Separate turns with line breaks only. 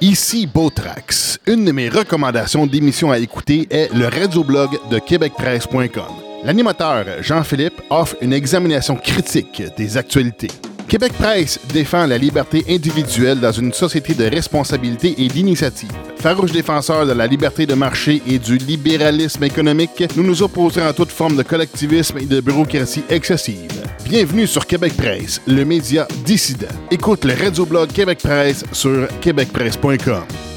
Ici Botrax. Une de mes recommandations d'émission à écouter est le radioblog de québecpresse.com. L'animateur Jean-Philippe offre une examination critique des actualités. Québec Presse défend la liberté individuelle dans une société de responsabilité et d'initiative. Farouche défenseur de la liberté de marché et du libéralisme économique, nous nous opposons à toute forme de collectivisme et de bureaucratie excessive. Bienvenue sur Québec Presse, le média dissident. Écoute le radioblog Québec Presse sur québecpresse.com.